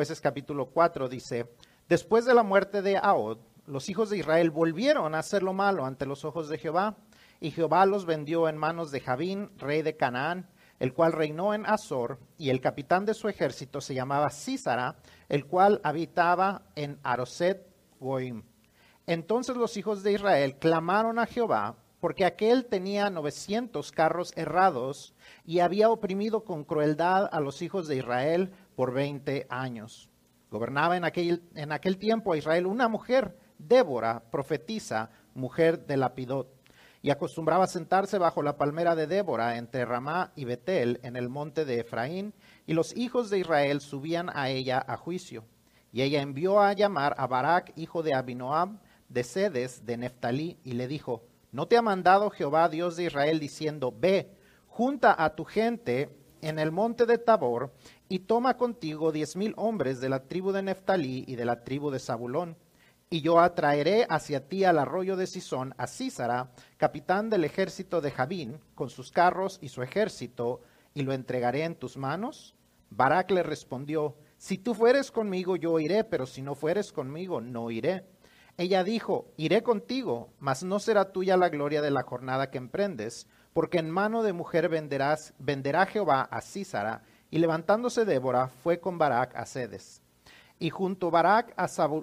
jueces capítulo 4 dice, después de la muerte de Ahod, los hijos de Israel volvieron a hacer lo malo ante los ojos de Jehová, y Jehová los vendió en manos de Javín, rey de Canaán, el cual reinó en Azor, y el capitán de su ejército se llamaba Císara, el cual habitaba en Aroset Goim. Entonces los hijos de Israel clamaron a Jehová, porque aquel tenía novecientos carros errados y había oprimido con crueldad a los hijos de Israel por veinte años. Gobernaba en aquel, en aquel tiempo a Israel una mujer, Débora, profetisa, mujer de Lapidot, y acostumbraba sentarse bajo la palmera de Débora entre Ramá y Betel en el monte de Efraín, y los hijos de Israel subían a ella a juicio. Y ella envió a llamar a Barak, hijo de Abinoam, de Sedes, de Neftalí, y le dijo, ¿No te ha mandado Jehová, Dios de Israel, diciendo, ve, junta a tu gente en el monte de Tabor, y toma contigo diez mil hombres de la tribu de Neftalí y de la tribu de Zabulón? Y yo atraeré hacia ti al arroyo de Sisón a Císara, capitán del ejército de Javín, con sus carros y su ejército, y lo entregaré en tus manos. Barak le respondió, Si tú fueres conmigo, yo iré, pero si no fueres conmigo, no iré. Ella dijo, iré contigo, mas no será tuya la gloria de la jornada que emprendes, porque en mano de mujer venderá Jehová a Císara. Y levantándose Débora, fue con Barak a Sedes. Y, junto a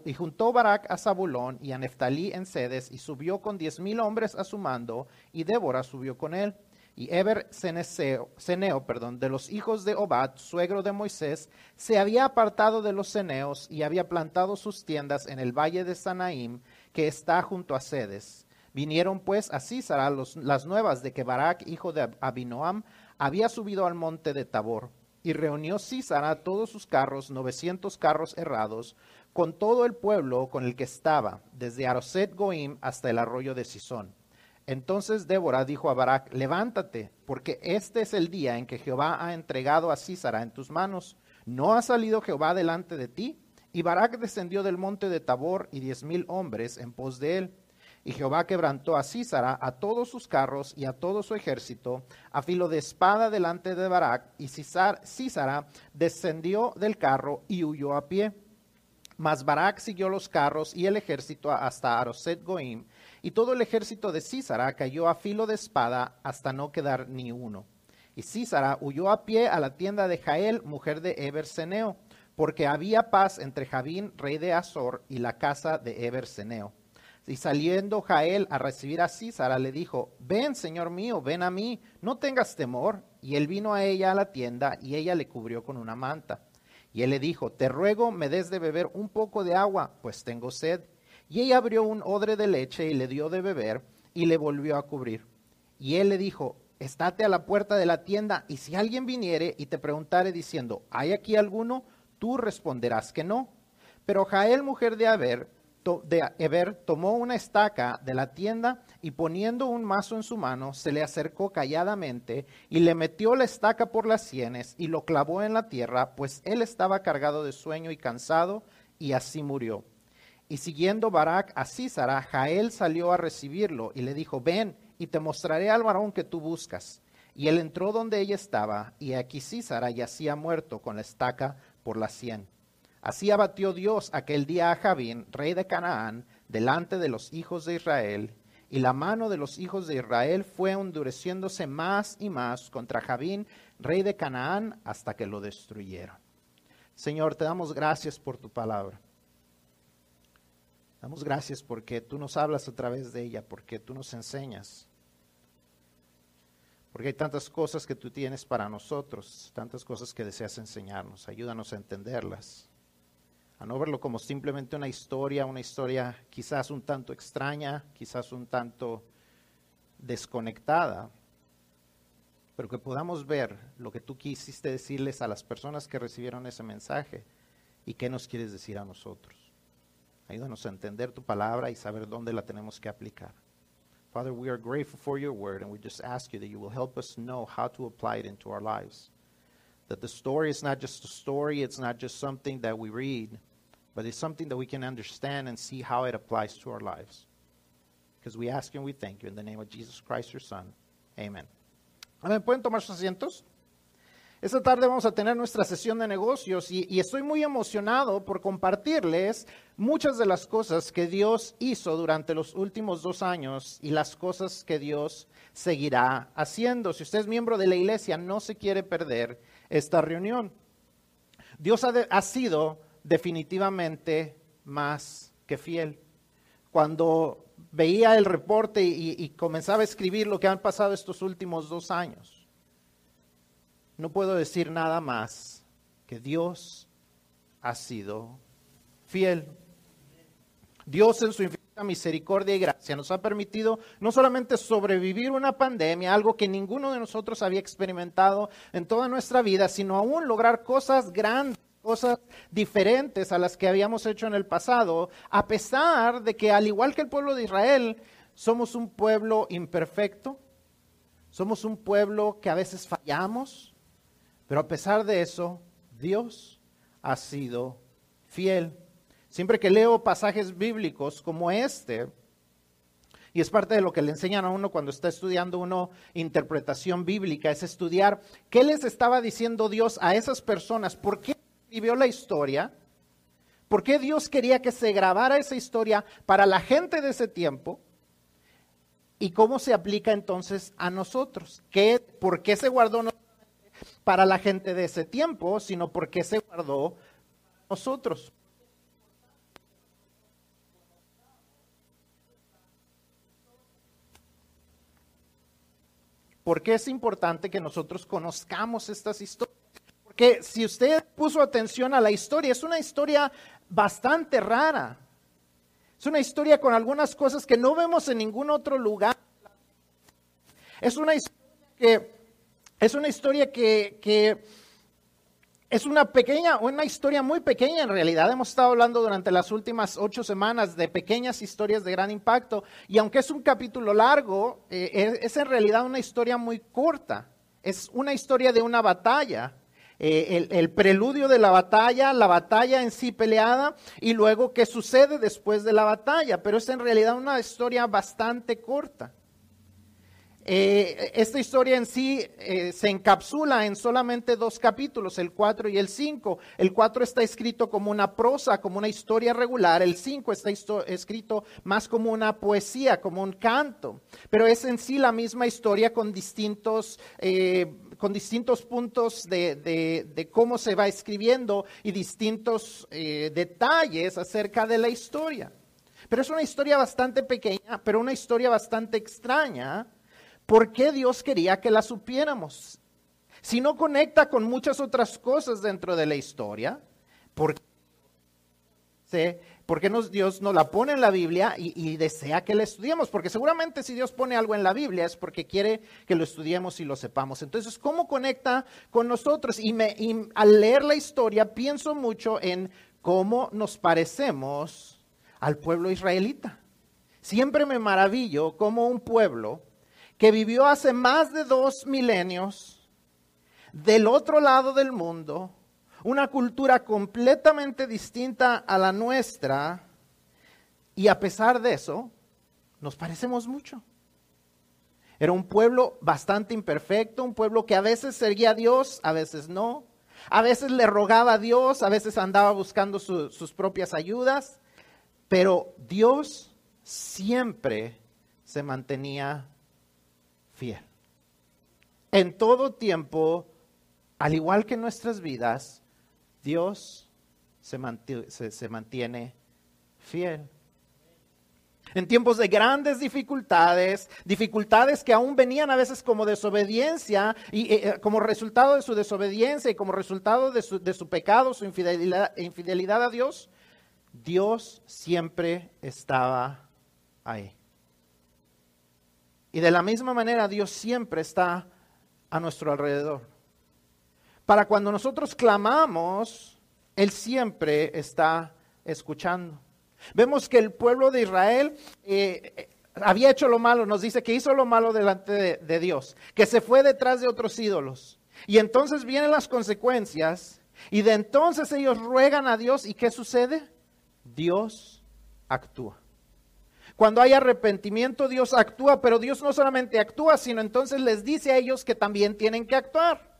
y juntó Barak a Zabulón y a Neftalí en Sedes, y subió con diez mil hombres a su mando, y Débora subió con él. Y Eber Ceneo, de los hijos de Obad, suegro de Moisés, se había apartado de los ceneos y había plantado sus tiendas en el valle de Sanaim, que está junto a Sedes. Vinieron pues a Císara las nuevas de que Barak, hijo de Abinoam, había subido al monte de Tabor. Y reunió Císara todos sus carros, novecientos carros errados, con todo el pueblo con el que estaba, desde Aroset Goim hasta el arroyo de Sison. Entonces Débora dijo a Barak, levántate, porque este es el día en que Jehová ha entregado a Císara en tus manos. ¿No ha salido Jehová delante de ti? Y Barak descendió del monte de Tabor y diez mil hombres en pos de él. Y Jehová quebrantó a Císara, a todos sus carros y a todo su ejército, a filo de espada delante de Barak, y Císara descendió del carro y huyó a pie. Mas Barak siguió los carros y el ejército hasta Aroset Goim, y todo el ejército de Císara cayó a filo de espada hasta no quedar ni uno. Y Císara huyó a pie a la tienda de Jael, mujer de Eberseneo, porque había paz entre Javín, rey de Azor, y la casa de Eberseneo. Y saliendo Jael a recibir a Císara, le dijo, ven, señor mío, ven a mí, no tengas temor. Y él vino a ella a la tienda, y ella le cubrió con una manta. Y él le dijo, te ruego me des de beber un poco de agua, pues tengo sed. Y ella abrió un odre de leche y le dio de beber y le volvió a cubrir. Y él le dijo, estate a la puerta de la tienda y si alguien viniere y te preguntare diciendo, ¿hay aquí alguno? Tú responderás que no. Pero Jael, mujer de Eber, de Eber, tomó una estaca de la tienda y poniendo un mazo en su mano, se le acercó calladamente y le metió la estaca por las sienes y lo clavó en la tierra, pues él estaba cargado de sueño y cansado, y así murió. Y siguiendo Barak a Císara, Jael salió a recibirlo y le dijo, ven y te mostraré al varón que tú buscas. Y él entró donde ella estaba, y aquí Císara yacía muerto con la estaca por la sien. Así abatió Dios aquel día a Javín, rey de Canaán, delante de los hijos de Israel, y la mano de los hijos de Israel fue endureciéndose más y más contra Javín, rey de Canaán, hasta que lo destruyeron. Señor, te damos gracias por tu palabra. Damos gracias porque tú nos hablas a través de ella, porque tú nos enseñas. Porque hay tantas cosas que tú tienes para nosotros, tantas cosas que deseas enseñarnos. Ayúdanos a entenderlas. A no verlo como simplemente una historia, una historia quizás un tanto extraña, quizás un tanto desconectada, pero que podamos ver lo que tú quisiste decirles a las personas que recibieron ese mensaje y qué nos quieres decir a nosotros. Ayúdanos a entender tu palabra y saber dónde la tenemos que aplicar. Father, we are grateful for your word, and we just ask you that you will help us know how to apply it into our lives. That the story is not just a story, it's not just something that we read, but it's something that we can understand and see how it applies to our lives. Because we ask and we thank you in the name of Jesus Christ, your Son. Amen. Amén. ¿Pueden tomar sus asientos? Esta tarde vamos a tener nuestra sesión de negocios y, estoy muy emocionado por compartirles muchas de las cosas que Dios hizo durante los últimos dos años y las cosas que Dios seguirá haciendo. Si usted es miembro de la iglesia, no se quiere perder esta reunión. Dios ha, sido definitivamente más que fiel. Cuando veía el reporte y comenzaba a escribir lo que han pasado estos últimos dos años, no puedo decir nada más que Dios ha sido fiel. Dios en su infinita misericordia y gracia nos ha permitido no solamente sobrevivir una pandemia, algo que ninguno de nosotros había experimentado en toda nuestra vida, sino aún lograr cosas grandes, cosas diferentes a las que habíamos hecho en el pasado, a pesar de que al igual que el pueblo de Israel, somos un pueblo imperfecto, somos un pueblo que a veces fallamos, pero a pesar de eso, Dios ha sido fiel. Siempre que leo pasajes bíblicos como este, y es parte de lo que le enseñan a uno cuando está estudiando uno interpretación bíblica, es estudiar qué les estaba diciendo Dios a esas personas, por qué escribió la historia, por qué Dios quería que se grabara esa historia para la gente de ese tiempo y cómo se aplica entonces a nosotros, ¿Qué, por qué se guardó para la gente de ese tiempo, sino porque se guardó nosotros. ¿Por qué es importante que nosotros conozcamos estas historias? Porque si usted puso atención a la historia, es una historia bastante rara. Es una historia con algunas cosas que no vemos en ningún otro lugar. Es una historia que es una historia que, es una pequeña, una historia muy pequeña en realidad. Hemos estado hablando durante las últimas ocho semanas de pequeñas historias de gran impacto. Y aunque es un capítulo largo, eh, es, en realidad una historia muy corta. Es una historia de una batalla. Eh, el, el, preludio de la batalla, la batalla en sí peleada y luego qué sucede después de la batalla. Pero es en realidad una historia bastante corta. Eh, esta historia en sí eh, se encapsula en solamente dos capítulos, el 4 y el 5. El 4 está escrito como una prosa, como una historia regular. El 5 está escrito más como una poesía, como un canto. Pero es en sí la misma historia con distintos, con distintos puntos de, cómo se va escribiendo y distintos detalles acerca de la historia. Pero es una historia bastante pequeña, pero una historia bastante extraña ¿Por qué Dios quería que la supiéramos? Si no conecta con muchas otras cosas dentro de la historia, ¿por qué, Dios nos la pone en la Biblia y, desea que la estudiemos? Porque seguramente si Dios pone algo en la Biblia es porque quiere que lo estudiemos y lo sepamos. Entonces, ¿cómo conecta con nosotros? Y, y al leer la historia pienso mucho en cómo nos parecemos al pueblo israelita. Siempre me maravillo cómo un pueblo que vivió hace más de dos milenios del otro lado del mundo, una cultura completamente distinta a la nuestra, y a pesar de eso, nos parecemos mucho. Era un pueblo bastante imperfecto, un pueblo que a veces seguía a Dios, a veces no. A veces le rogaba a Dios, a veces andaba buscando sus propias ayudas, pero Dios siempre se mantenía fiel. En todo tiempo, al igual que en nuestras vidas, Dios se mantiene, fiel. En tiempos de grandes dificultades, dificultades que aún venían a veces como desobediencia y eh, eh, como resultado de su desobediencia y como resultado de su, de su pecado, su infidelidad, infidelidad a Dios, Dios siempre estaba ahí. Y de la misma manera Dios siempre está a nuestro alrededor. Para cuando nosotros clamamos, Él siempre está escuchando. Vemos que el pueblo de Israel eh, había hecho lo malo, nos dice que hizo lo malo delante de, de Dios, que se fue detrás de otros ídolos. Y entonces vienen las consecuencias y de entonces ellos ruegan a Dios y ¿qué sucede? Dios actúa. Cuando hay arrepentimiento, Dios actúa, pero Dios no solamente actúa, sino entonces les dice a ellos que también tienen que actuar,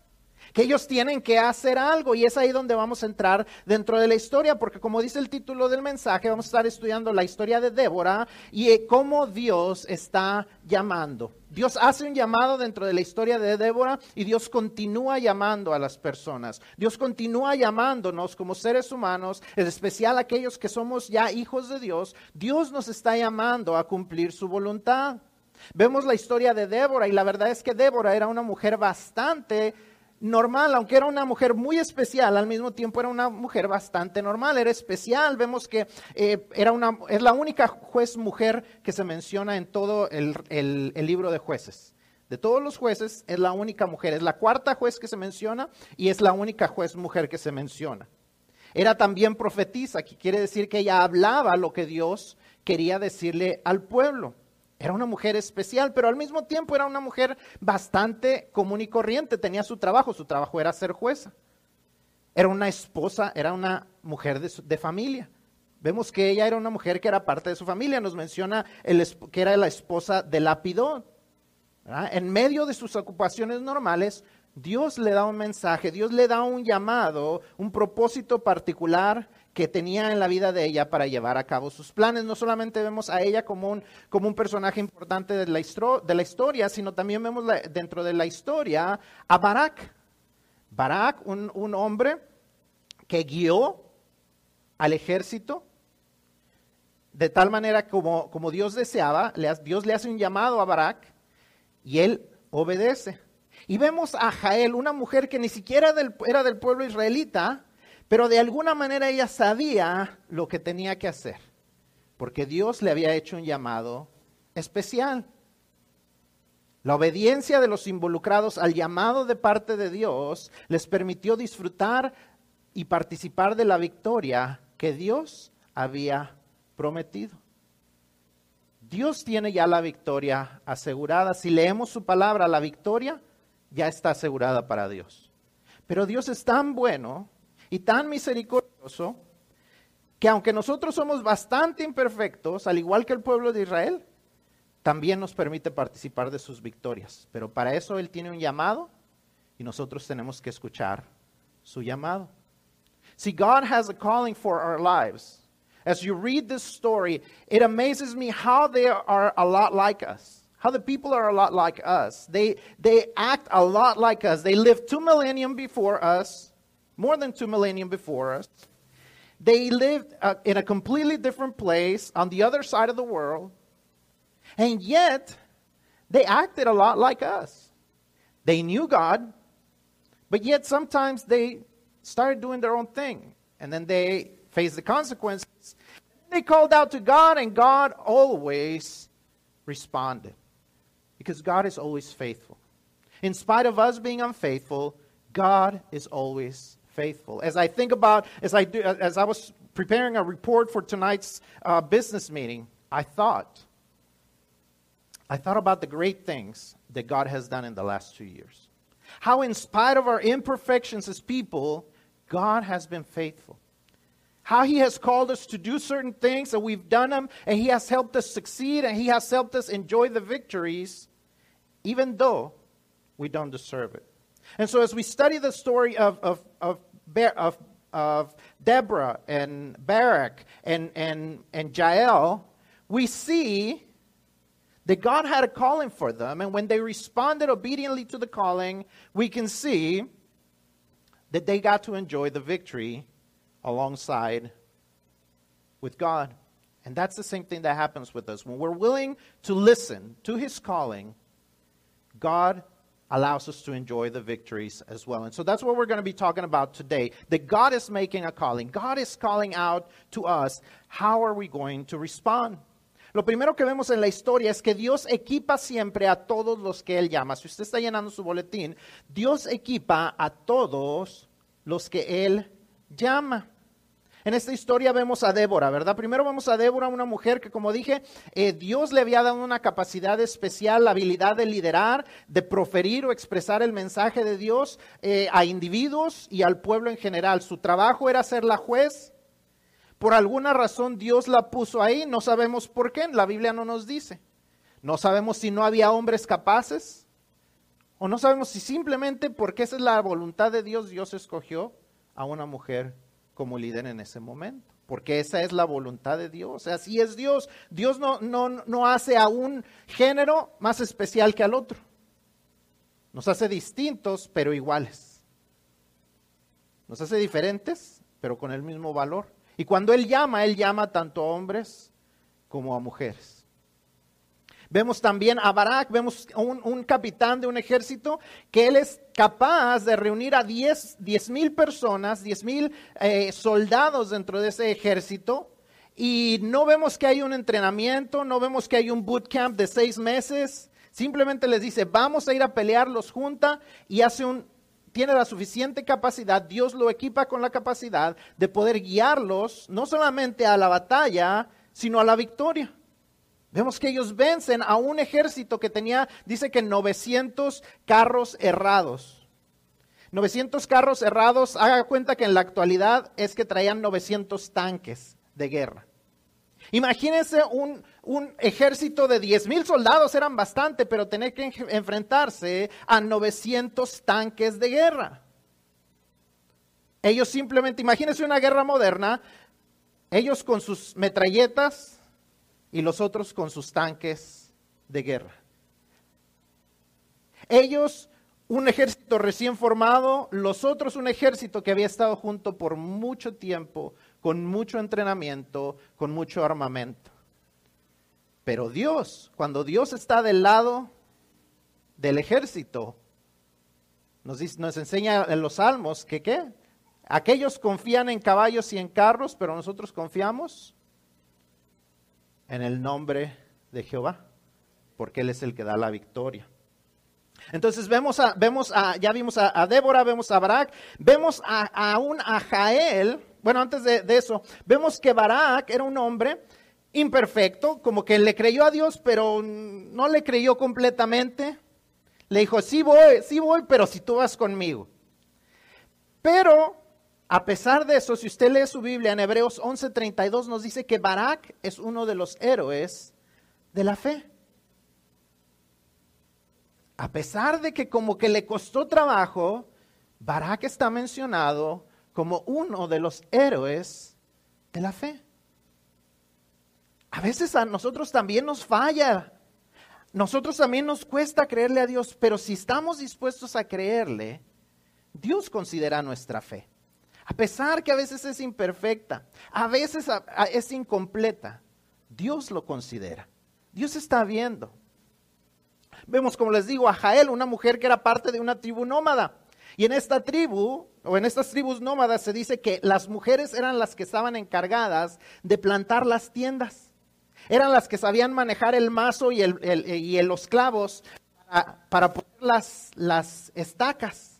que ellos tienen que hacer algo y es ahí donde vamos a entrar dentro de la historia, porque como dice el título del mensaje, vamos a estar estudiando la historia de Débora y eh, cómo Dios está llamando. Dios hace un llamado dentro de la historia de Débora y Dios continúa llamando a las personas. Dios continúa llamándonos como seres humanos, en especial aquellos que somos ya hijos de Dios. Dios nos está llamando a cumplir su voluntad. Vemos la historia de Débora y la verdad es que Débora era una mujer bastante normal, aunque era una mujer muy especial, al mismo tiempo era una mujer bastante normal, era especial. Vemos que eh, era una, es la única juez mujer que se menciona en todo el, el libro de jueces. De todos los jueces es la única mujer, es la cuarta juez que se menciona y es la única juez mujer que se menciona. Era también profetisa, que quiere decir que ella hablaba lo que Dios quería decirle al pueblo. Era una mujer especial, pero al mismo tiempo era una mujer bastante común y corriente. Tenía su trabajo, su trabajo era ser jueza. Era una esposa, era una mujer de, familia. Vemos que ella era una mujer que era parte de su familia. Nos menciona que era la esposa de Lapidón. En medio de sus ocupaciones normales, Dios le da un mensaje, Dios le da un llamado, un propósito particular que tenía en la vida de ella para llevar a cabo sus planes. No solamente vemos a ella como un, como un personaje importante de la, de la historia, sino también vemos dentro de la historia a Barak. Barak, un, un hombre que guió al ejército de tal manera como, como Dios deseaba, Dios le hace un llamado a Barak y él obedece. Y vemos a Jael, una mujer que ni siquiera era del pueblo israelita, pero de alguna manera ella sabía lo que tenía que hacer, porque Dios le había hecho un llamado especial. La obediencia de los involucrados al llamado de parte de Dios les permitió disfrutar y participar de la victoria que Dios había prometido. Dios tiene ya la victoria asegurada. Si leemos su palabra, la victoria ya está asegurada para Dios. Pero Dios es tan bueno y tan misericordioso que aunque nosotros somos bastante imperfectos, al igual que el pueblo de Israel, también nos permite participar de sus victorias. Pero para eso Él tiene un llamado y nosotros tenemos que escuchar su llamado. See, God has a calling for our lives. As you read this story, it amazes me how they are a lot like us. How the people are a lot like us. They, they act a lot like us. They lived two millennium before us more than two millennium before us. They lived uh, in a completely different place on the other side of the world, and yet they acted a lot like us. They knew God, but yet sometimes they started doing their own thing, and then they faced the consequences. They called out to God, and God always responded because God is always faithful. In spite of us being unfaithful, God is always faithful. As I think about, as I, do, as I was preparing a report for tonight's uh, business meeting, I thought, I thought about the great things that God has done in the last two years. How, in spite of our imperfections as people, God has been faithful. How He has called us to do certain things and we've done them, and He has helped us succeed and He has helped us enjoy the victories, even though we don't deserve it. And so, as we study the story of, of, of of, of Deborah and Barak and, and, and Jael, we see that God had a calling for them. And when they responded obediently to the calling, we can see that they got to enjoy the victory alongside with God. And that's the same thing that happens with us. When we're willing to listen to his calling, God allows us to enjoy the victories as well. And so that's what we're going to be talking about today. That God is making a calling. God is calling out to us. How are we going to respond? Lo primero que vemos en la historia es que Dios equipa siempre a todos los que Él llama. Si usted está llenando su boletín, Dios equipa a todos los que Él llama. En esta historia vemos a Débora, ¿verdad? Primero vemos a Débora, una mujer que, como dije, eh, Dios le había dado una capacidad especial, la habilidad de liderar, de proferir o expresar el mensaje de Dios eh, a individuos y al pueblo en general. Su trabajo era ser la juez. Por alguna razón Dios la puso ahí, no sabemos por qué, la Biblia no nos dice. No sabemos si no había hombres capaces O no sabemos si simplemente porque esa es la voluntad de Dios, Dios escogió a una mujer como líder en ese momento. Porque esa es la voluntad de Dios. Así es Dios. Dios no, no, no hace a un género más especial que al otro. Nos hace distintos, pero iguales. Nos hace diferentes, pero con el mismo valor. Y cuando Él llama, Él llama tanto a hombres como a mujeres. Vemos también a Barak, vemos un, un capitán de un ejército que él es capaz de reunir a 10 mil personas, 10 mil eh, soldados dentro de ese ejército. Y no vemos que hay un entrenamiento, no vemos que hay un bootcamp de seis meses. Simplemente les dice, vamos a ir a pelearlos junta y hace un, tiene la suficiente capacidad, Dios lo equipa con la capacidad de poder guiarlos no solamente a la batalla, sino a la victoria. Vemos que ellos vencen a un ejército que tenía, dice que 900 carros errados. 900 carros errados, haga cuenta que en la actualidad es que traían 900 tanques de guerra. Imagínense un, un ejército de 10 mil soldados, eran bastante, pero tener que enfrentarse a 900 tanques de guerra. Ellos simplemente, imagínense una guerra moderna, ellos con sus metralletas, y los otros con sus tanques de guerra. Ellos, un ejército recién formado, los otros un ejército que había estado junto por mucho tiempo, con mucho entrenamiento, con mucho armamento. Pero Dios, cuando Dios está del lado del ejército, nos, enseña en los salmos que qué? Aquellos confían en caballos y en carros, pero nosotros confiamos en el nombre de Jehová, porque Él es el que da la victoria. Entonces vemos a, vemos a, ya vimos a, Débora, vemos a Barak, vemos a, a un a Jael, bueno, antes de, de, eso, vemos que Barak era un hombre imperfecto, como que le creyó a Dios, pero no le creyó completamente. Le dijo, sí voy, sí voy, pero si tú vas conmigo. Pero a pesar de eso, si usted lee su Biblia en Hebreos 11:32 nos dice que Barak es uno de los héroes de la fe. A pesar de que como que le costó trabajo, Barak está mencionado como uno de los héroes de la fe. A veces a nosotros también nos falla. Nosotros también nos cuesta creerle a Dios, pero si estamos dispuestos a creerle, Dios considera nuestra fe. A pesar que a veces es imperfecta, a veces es incompleta, Dios lo considera. Dios está viendo. Vemos, como les digo, a Jael, una mujer que era parte de una tribu nómada. Y en esta tribu, o en estas tribus nómadas, se dice que las mujeres eran las que estaban encargadas de plantar las tiendas. Eran las que sabían manejar el mazo y, los clavos para, poner las estacas.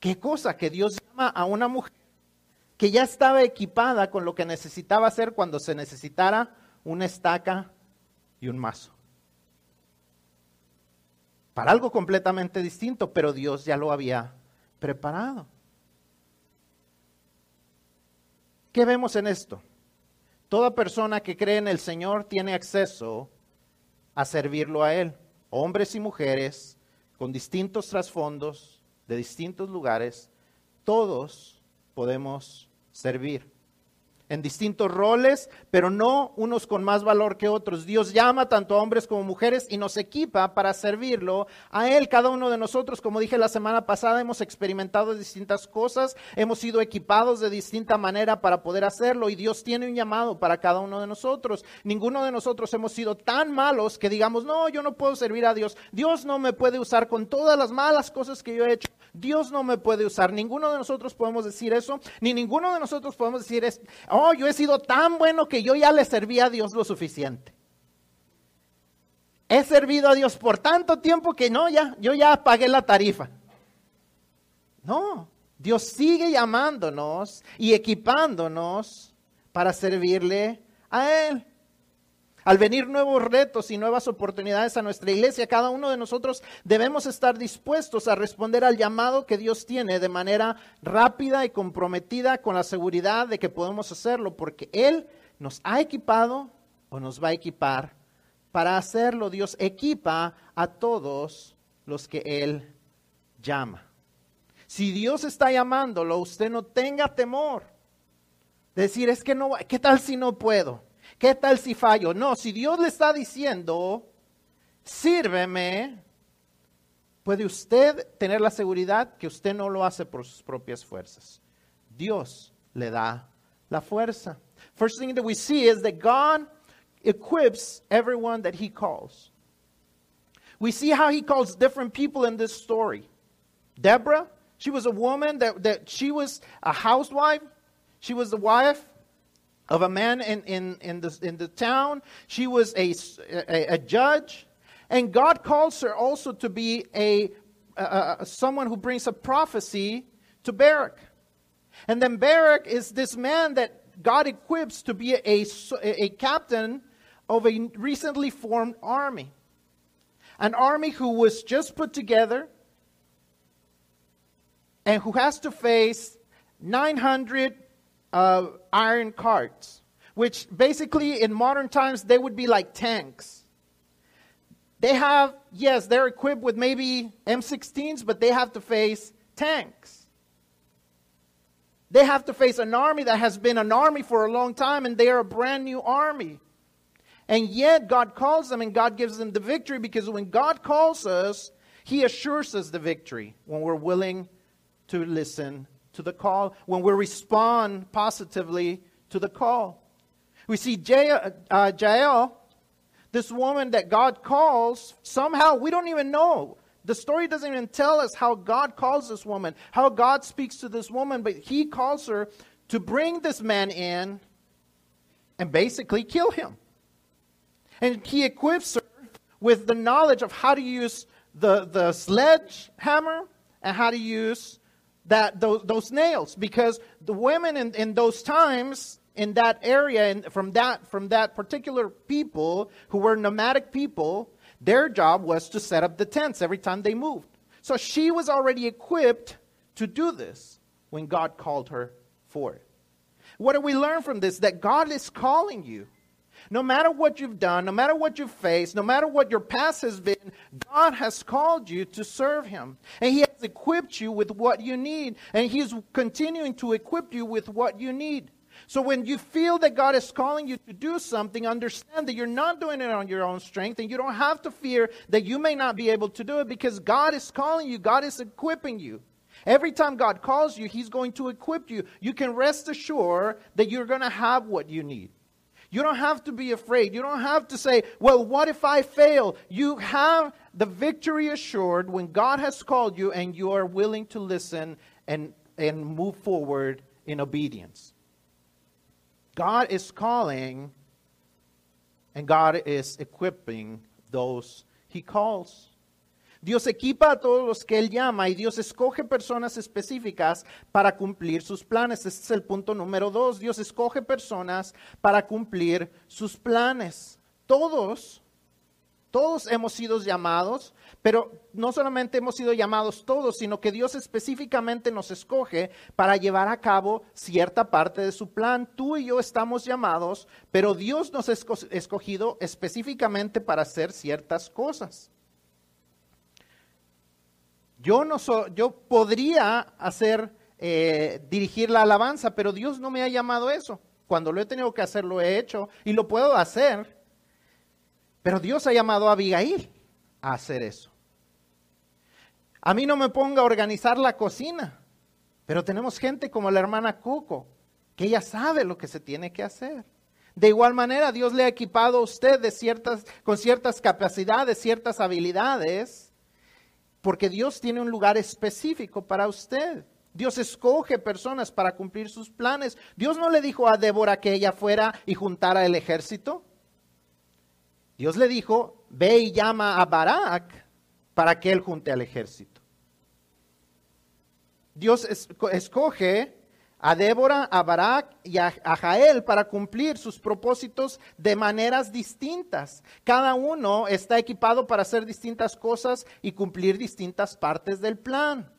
¿Qué cosa? Que Dios llama a una mujer que ya estaba equipada con lo que necesitaba hacer cuando se necesitara una estaca y un mazo. Para algo completamente distinto, pero Dios ya lo había preparado. ¿Qué vemos en esto? Toda persona que cree en el Señor tiene acceso a servirlo a Él. Hombres y mujeres con distintos trasfondos, de distintos lugares, todos podemos servir en distintos roles, pero no unos con más valor que otros. Dios llama tanto a hombres como mujeres y nos equipa para servirlo a Él. Cada uno de nosotros, como dije la semana pasada, hemos experimentado distintas cosas, hemos sido equipados de distinta manera para poder hacerlo y Dios tiene un llamado para cada uno de nosotros. Ninguno de nosotros hemos sido tan malos que digamos, no, yo no puedo servir a Dios. Dios no me puede usar con todas las malas cosas que yo he hecho. Dios no me puede usar. Ninguno de nosotros podemos decir eso, ni ninguno de nosotros podemos decir, es, oh, yo he sido tan bueno que yo ya le serví a Dios lo suficiente. He servido a Dios por tanto tiempo que no, ya, yo ya pagué la tarifa. No, Dios sigue llamándonos y equipándonos para servirle a Él. Al venir nuevos retos y nuevas oportunidades a nuestra iglesia, cada uno de nosotros debemos estar dispuestos a responder al llamado que Dios tiene de manera rápida y comprometida con la seguridad de que podemos hacerlo, porque Él nos ha equipado o nos va a equipar para hacerlo. Dios equipa a todos los que Él llama. Si Dios está llamándolo, usted no tenga temor. Decir, es que no, ¿qué tal si no puedo? ¿Qué tal si fallo? No, si Dios le está diciendo, sírveme, puede usted tener la seguridad que usted no lo hace por sus propias fuerzas. Dios le da la fuerza. First thing that we see is that God equips everyone that he calls. We see how he calls different people in this story. Deborah, she was a woman that, that she was a housewife. She was the wife of a man in, in, in, the, in the town. She was a, a, a judge. And God calls her also to be a, a, someone who brings a prophecy to Barak. And then Barak is this man that God equips to be a, a captain of a recently formed army. An army who was just put together and who has to face 900 uh, iron carts, which basically in modern times they would be like tanks. They have, yes, they're equipped with maybe M16s, but they have to face tanks. They have to face an army that has been an army for a long time, and they are a brand new army. And yet, God calls them and God gives them the victory because when God calls us, He assures us the victory when we're willing to listen to the call, when we respond positively to the call. We see Jael, uh, Jael, this woman that God calls, somehow we don't even know. The story doesn't even tell us how God calls this woman, how God speaks to this woman, but He calls her to bring this man in and basically kill him. And He equips her with the knowledge of how to use the, the sledgehammer and how to use that those, those nails because the women in, in those times in that area and from that from that particular people who were nomadic people their job was to set up the tents every time they moved. So she was already equipped to do this when god called her for it. What do we learn from this? That god is calling you no matter what you've done, no matter what you've faced, no matter what your past has been, God has called you to serve Him. And He has equipped you with what you need. And He's continuing to equip you with what you need. So when you feel that God is calling you to do something, understand that you're not doing it on your own strength and you don't have to fear that you may not be able to do it because God is calling you, God is equipping you. Every time God calls you, He's going to equip you. You can rest assured that you're going to have what you need. You don't have to be afraid. You don't have to say, well, what if I fail? You have the victory assured when God has called you and you are willing to listen and, and move forward in obedience. God is calling and God is equipping those he calls. Dios equipa a todos los que Él llama y Dios escoge personas específicas para cumplir sus planes. Este es el punto número dos. Dios escoge personas para cumplir sus planes. Todos, todos hemos sido llamados, pero no solamente hemos sido llamados todos, sino que Dios específicamente nos escoge para llevar a cabo cierta parte de su plan. Tú y yo estamos llamados, pero Dios nos ha escogido específicamente para hacer ciertas cosas. Yo, no yo podría hacer, eh, dirigir la alabanza, pero Dios no me ha llamado eso. Cuando lo he tenido que hacer, lo he hecho y lo puedo hacer. Pero Dios ha llamado a Abigail a hacer eso. A mí no me ponga a organizar la cocina, pero tenemos gente como la hermana Coco, que ella sabe lo que se tiene que hacer. De igual manera, Dios le ha equipado a usted de ciertas, con ciertas capacidades, ciertas habilidades porque Dios tiene un lugar específico para usted. Dios escoge personas para cumplir sus planes. Dios no le dijo a Débora que ella fuera y juntara el ejército. Dios le dijo, ve y llama a Barak para que él junte al ejército. Dios escoge a Débora, a Barak y a, Jael para cumplir sus propósitos de maneras distintas. Cada uno está equipado para hacer distintas cosas y cumplir distintas partes del plan.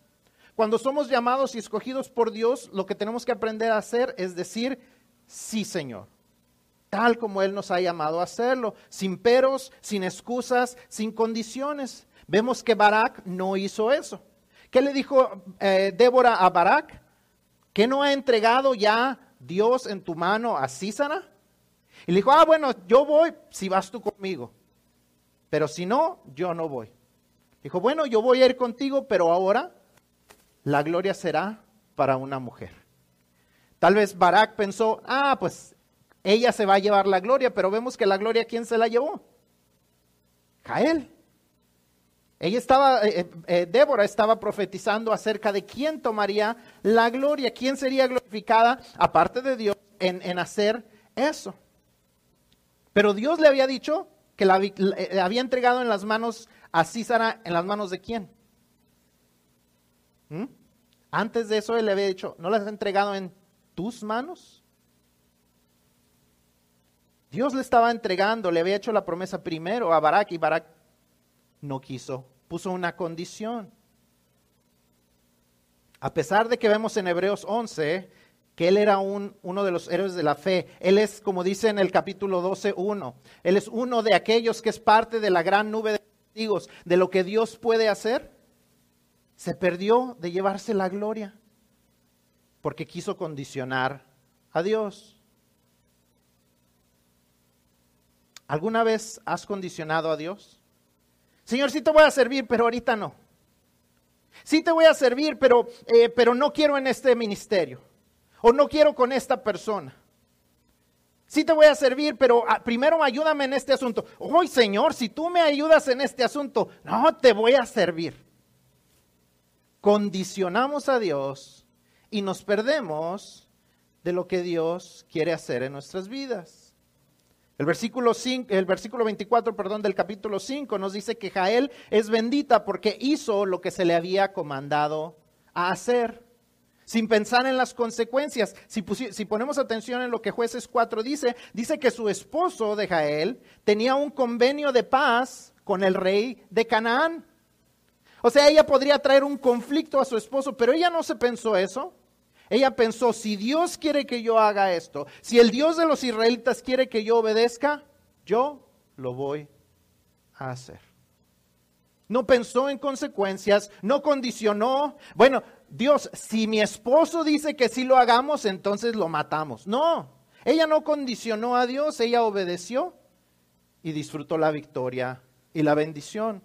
Cuando somos llamados y escogidos por Dios, lo que tenemos que aprender a hacer es decir, sí Señor. tal como Él nos ha llamado a hacerlo, sin peros, sin excusas, sin condiciones. Vemos que Barak no hizo eso. ¿Qué le dijo eh, Débora a Barak? ¿Que no ha entregado ya Dios en tu mano a Císara? Y le dijo, ah, bueno, yo voy si vas tú conmigo. Pero si no, yo no voy. Dijo, bueno, yo voy a ir contigo, pero ahora la gloria será para una mujer. Tal vez Barak pensó, ah, pues ella se va a llevar la gloria, pero vemos que la gloria, ¿quién se la llevó? Jael. Ella estaba, eh, eh, eh, Débora estaba profetizando acerca de quién tomaría la gloria, quién sería glorificada, aparte de Dios, en, en hacer eso. Pero Dios le había dicho que la, había entregado en las manos a Císara, en las manos de quién. ¿Mm? Antes de eso él le había dicho, ¿no las has entregado en tus manos? Dios le estaba entregando, le había hecho la promesa primero a Barak y Barak no quiso, puso una condición. A pesar de que vemos en Hebreos 11 que él era un, uno de los héroes de la fe, él es, como dice en el capítulo 12, uno, él es uno de aquellos que es parte de la gran nube de testigos, de lo que Dios puede hacer, se perdió de llevarse la gloria porque quiso condicionar a Dios. ¿Alguna vez has condicionado a Dios? Señor, sí te voy a servir, pero ahorita no. Sí te voy a servir, pero, eh, pero no quiero en este ministerio. O no quiero con esta persona. Sí te voy a servir, pero ah, primero ayúdame en este asunto. Hoy, Señor, si tú me ayudas en este asunto, no te voy a servir. Condicionamos a Dios y nos perdemos de lo que Dios quiere hacer en nuestras vidas. El versículo, 5, el versículo 24 perdón, del capítulo 5 nos dice que Jael es bendita porque hizo lo que se le había comandado a hacer, sin pensar en las consecuencias. Si, si ponemos atención en lo que jueces 4 dice, dice que su esposo de Jael tenía un convenio de paz con el rey de Canaán. O sea, ella podría traer un conflicto a su esposo, pero ella no se pensó eso. Ella pensó, si Dios quiere que yo haga esto, si el Dios de los israelitas quiere que yo obedezca, yo lo voy a hacer. No pensó en consecuencias, no condicionó, bueno, Dios, si mi esposo dice que sí lo hagamos, entonces lo matamos. No, ella no condicionó a Dios, ella obedeció y disfrutó la victoria y la bendición.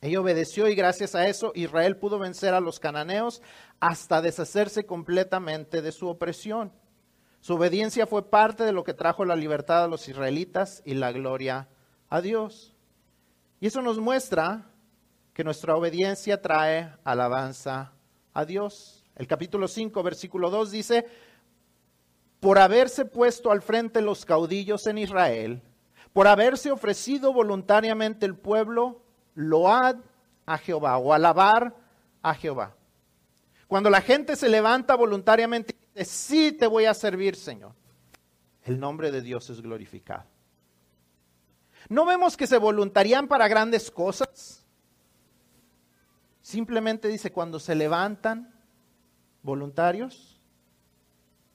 Ella obedeció y gracias a eso Israel pudo vencer a los cananeos hasta deshacerse completamente de su opresión. Su obediencia fue parte de lo que trajo la libertad a los israelitas y la gloria a Dios. Y eso nos muestra que nuestra obediencia trae alabanza a Dios. El capítulo 5, versículo 2 dice, por haberse puesto al frente los caudillos en Israel, por haberse ofrecido voluntariamente el pueblo, load a Jehová o alabar a Jehová. Cuando la gente se levanta voluntariamente y dice, sí te voy a servir, Señor, el nombre de Dios es glorificado. No vemos que se voluntarían para grandes cosas. Simplemente dice, cuando se levantan voluntarios,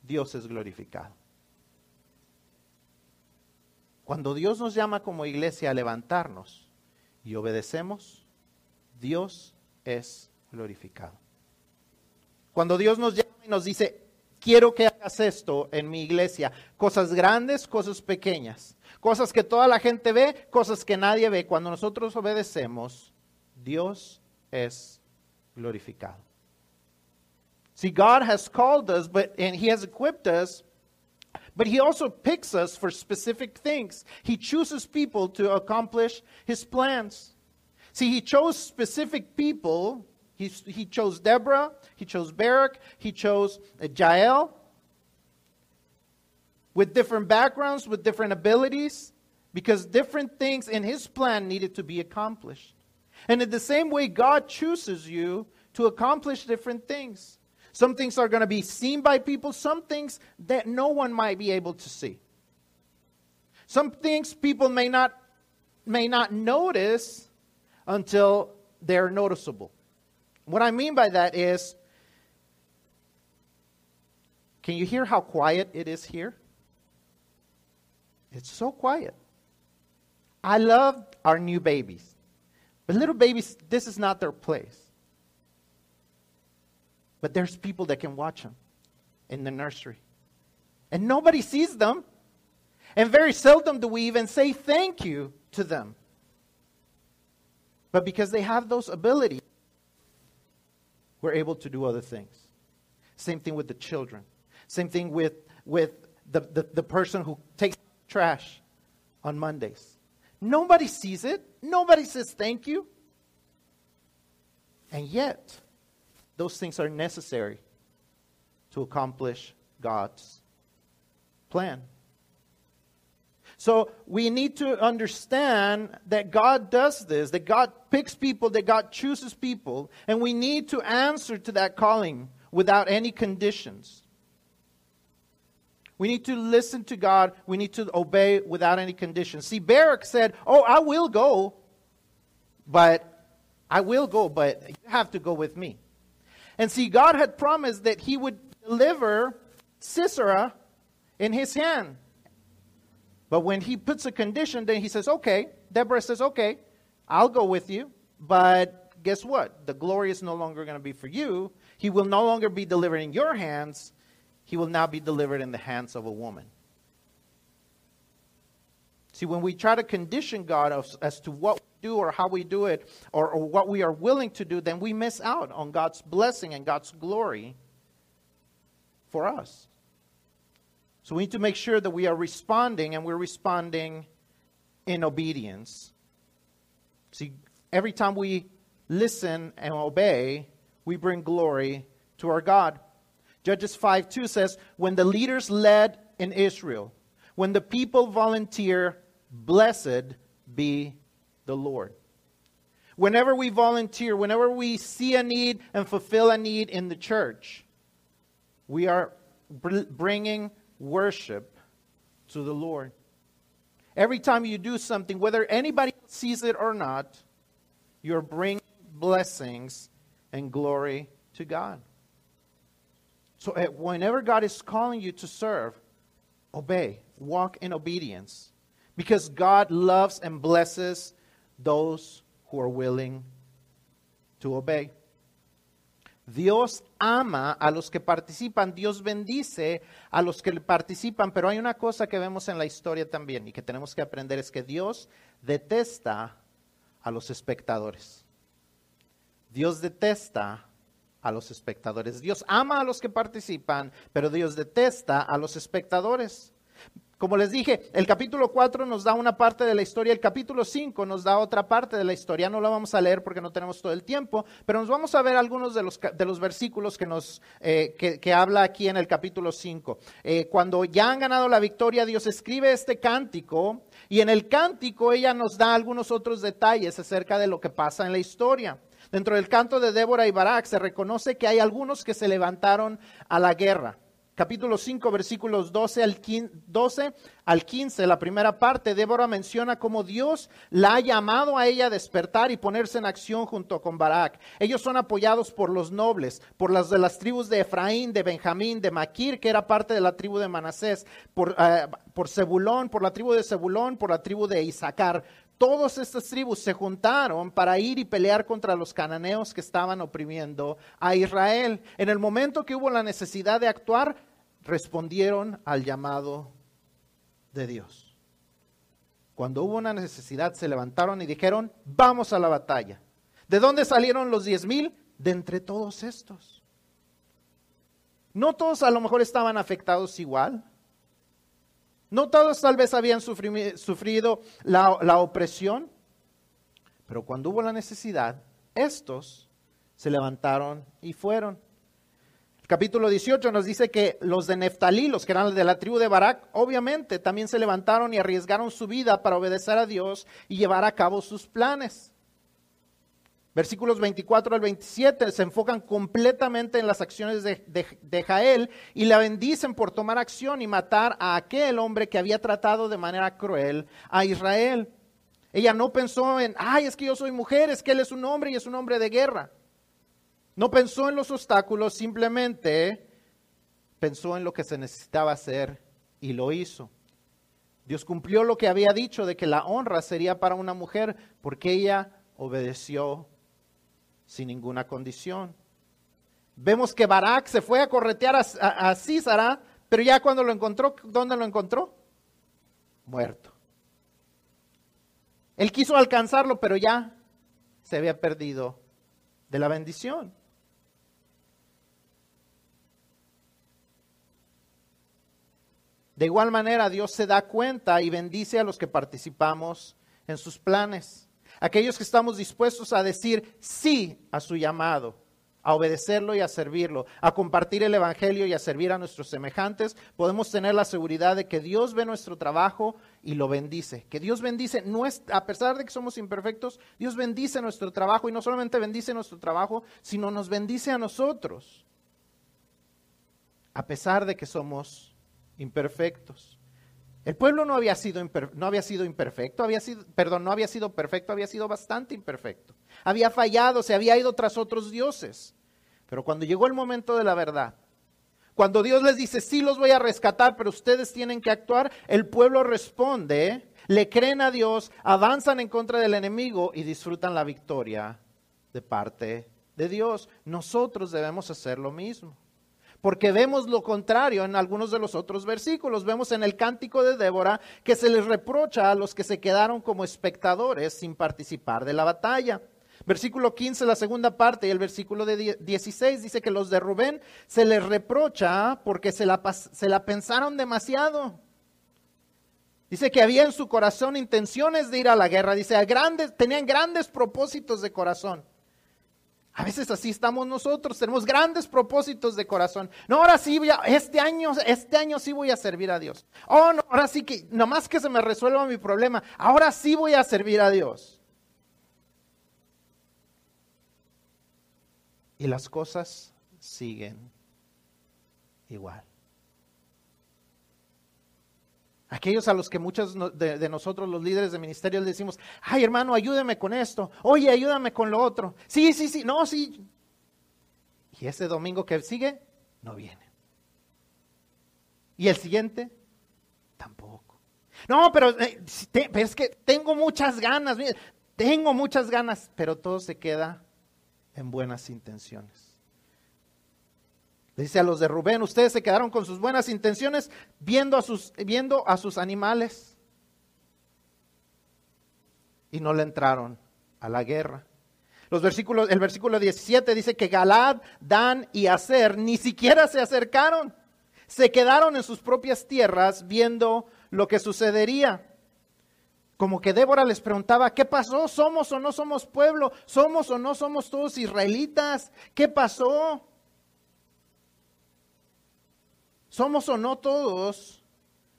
Dios es glorificado. Cuando Dios nos llama como iglesia a levantarnos, y obedecemos, Dios es glorificado. Cuando Dios nos llama y nos dice, quiero que hagas esto en mi iglesia, cosas grandes, cosas pequeñas, cosas que toda la gente ve, cosas que nadie ve, cuando nosotros obedecemos, Dios es glorificado. See, God has called us, but and He has equipped us But he also picks us for specific things. He chooses people to accomplish his plans. See, he chose specific people. He, he chose Deborah, he chose Barak, he chose Jael with different backgrounds, with different abilities, because different things in his plan needed to be accomplished. And in the same way, God chooses you to accomplish different things. Some things are going to be seen by people, some things that no one might be able to see. Some things people may not may not notice until they're noticeable. What I mean by that is can you hear how quiet it is here? It's so quiet. I love our new babies. But little babies, this is not their place. But there's people that can watch them in the nursery. And nobody sees them. And very seldom do we even say thank you to them. But because they have those abilities, we're able to do other things. Same thing with the children. Same thing with, with the, the, the person who takes trash on Mondays. Nobody sees it. Nobody says thank you. And yet, those things are necessary to accomplish God's plan. So we need to understand that God does this, that God picks people, that God chooses people, and we need to answer to that calling without any conditions. We need to listen to God. We need to obey without any conditions. See, Barak said, Oh, I will go, but I will go, but you have to go with me. And see, God had promised that He would deliver Sisera in His hand. But when He puts a condition, then He says, Okay, Deborah says, Okay, I'll go with you, but guess what? The glory is no longer going to be for you. He will no longer be delivered in your hands he will now be delivered in the hands of a woman. See, when we try to condition God as, as to what we do or how we do it or, or what we are willing to do, then we miss out on God's blessing and God's glory for us. So we need to make sure that we are responding and we're responding in obedience. See, every time we listen and obey, we bring glory to our God. Judges 5 2 says, When the leaders led in Israel, when the people volunteer, blessed be the Lord. Whenever we volunteer, whenever we see a need and fulfill a need in the church, we are bringing worship to the Lord. Every time you do something, whether anybody sees it or not, you're bringing blessings and glory to God. So eh, whenever God is calling you to serve, obey, walk in obedience. Because God loves and blesses those who are willing to obey. Dios ama a los que participan, Dios bendice a los que participan, pero hay una cosa que vemos en la historia también y que tenemos que aprender es que Dios detesta a los espectadores. Dios detesta a los espectadores. Dios ama a los que participan, pero Dios detesta a los espectadores. Como les dije, el capítulo 4 nos da una parte de la historia, el capítulo 5 nos da otra parte de la historia. No la vamos a leer porque no tenemos todo el tiempo, pero nos vamos a ver algunos de los, de los versículos que, nos, eh, que, habla aquí en el capítulo 5. Eh, cuando ya han ganado la victoria, Dios escribe este cántico y en el cántico ella nos da algunos otros detalles acerca de lo que pasa en la historia. Dentro del canto de Débora y Barak se reconoce que hay algunos que se levantaron a la guerra. Capítulo 5, versículos 12 al, 15, la primera parte, Débora menciona cómo Dios la ha llamado a ella a despertar y ponerse en acción junto con Barak. Ellos son apoyados por los nobles, por las de las tribus de Efraín, de Benjamín, de Maquir, que era parte de la tribu de Manasés, por, eh, por Zebulón, por la tribu de Zebulón, por la tribu de Isaacar todas estas tribus se juntaron para ir y pelear contra los cananeos que estaban oprimiendo a Israel. En el momento que hubo la necesidad de actuar, respondieron al llamado de Dios. Cuando hubo una necesidad, se levantaron y dijeron, vamos a la batalla. ¿De dónde salieron los diez mil? De entre todos estos. No todos a lo mejor estaban afectados igual. No todos tal vez habían sufrido la, opresión, pero cuando hubo la necesidad, estos se levantaron y fueron. El capítulo 18 nos dice que los de Neftalí, los que eran de la tribu de Barak, obviamente también se levantaron y arriesgaron su vida para obedecer a Dios y llevar a cabo sus planes. Versículos 24 al 27 se enfocan completamente en las acciones de, Jael y la bendicen por tomar acción y matar a aquel hombre que había tratado de manera cruel a Israel. Ella no pensó en, ay, es que yo soy mujer, es que él es un hombre y es un hombre de guerra. No pensó en los obstáculos, simplemente pensó en lo que se necesitaba hacer y lo hizo. Dios cumplió lo que había dicho de que la honra sería para una mujer porque ella obedeció sin ninguna condición. Vemos que Barak se fue a corretear a, a, Císara, pero ya cuando lo encontró, ¿dónde lo encontró? Muerto. Él quiso alcanzarlo, pero ya se había perdido de la bendición. De igual manera, Dios se da cuenta y bendice a los que participamos en sus planes. Aquellos que estamos dispuestos a decir sí a su llamado, a obedecerlo y a servirlo, a compartir el Evangelio y a servir a nuestros semejantes, podemos tener la seguridad de que Dios ve nuestro trabajo y lo bendice. Que Dios bendice, a pesar de que somos imperfectos, Dios bendice nuestro trabajo y no solamente bendice nuestro trabajo, sino nos bendice a nosotros. A pesar de que somos imperfectos. El pueblo no había sido, no había sido imperfecto, había sido, perdón, no había sido perfecto, había sido bastante imperfecto. Había fallado, se había ido tras otros dioses. Pero cuando llegó el momento de la verdad, cuando Dios les dice, sí los voy a rescatar, pero ustedes tienen que actuar, el pueblo responde, le creen a Dios, avanzan en contra del enemigo y disfrutan la victoria de parte de Dios. Nosotros debemos hacer lo mismo porque vemos lo contrario en algunos de los otros versículos. Vemos en el cántico de Débora que se les reprocha a los que se quedaron como espectadores sin participar de la batalla. Versículo 15, la segunda parte, y el versículo de 16 dice que los de Rubén se les reprocha porque se la, se la pensaron demasiado. Dice que había en su corazón intenciones de ir a la guerra. Dice, a grandes, tenían grandes propósitos de corazón. A veces así estamos nosotros, tenemos grandes propósitos de corazón. No, ahora sí, voy a, este año, este año sí voy a servir a Dios. Oh, no, ahora sí que, nomás que se me resuelva mi problema, ahora sí voy a servir a Dios. Y las cosas siguen igual. Aquellos a los que muchos de, nosotros, los líderes de ministerio, les decimos, ay hermano, ayúdeme con esto, oye, ayúdame con lo otro. Sí, sí, sí, no, sí. Y ese domingo que sigue, no viene. Y el siguiente, tampoco. No, pero, eh, pero es que tengo muchas ganas, tengo muchas ganas, pero todo se queda en buenas intenciones. Dice a los de Rubén, ustedes se quedaron con sus buenas intenciones viendo a sus, viendo a sus animales y no le entraron a la guerra. Los versículos, el versículo 17 dice que Galad, Dan y Aser ni siquiera se acercaron. Se quedaron en sus propias tierras viendo lo que sucedería. Como que Débora les preguntaba, ¿qué pasó? ¿Somos o no somos pueblo? ¿Somos o no somos todos israelitas? ¿Qué pasó? ¿Somos o no todos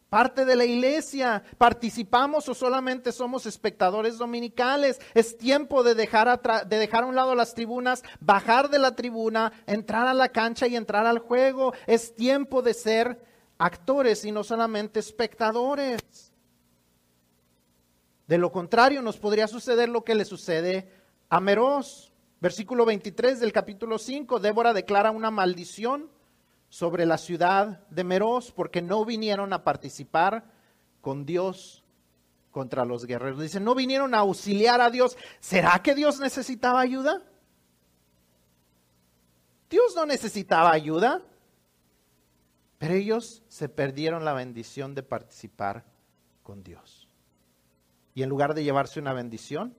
parte de la iglesia? ¿Participamos o solamente somos espectadores dominicales? Es tiempo de dejar, de dejar a un lado las tribunas, bajar de la tribuna, entrar a la cancha y entrar al juego. Es tiempo de ser actores y no solamente espectadores. De lo contrario, nos podría suceder lo que le sucede a Meroz. Versículo 23 del capítulo 5, Débora declara una maldición sobre la ciudad de Meroz porque no vinieron a participar con Dios contra los guerreros. Dicen, no vinieron a auxiliar a Dios. ¿Será que Dios necesitaba ayuda? Dios no necesitaba ayuda, pero ellos se perdieron la bendición de participar con Dios. Y en lugar de llevarse una bendición,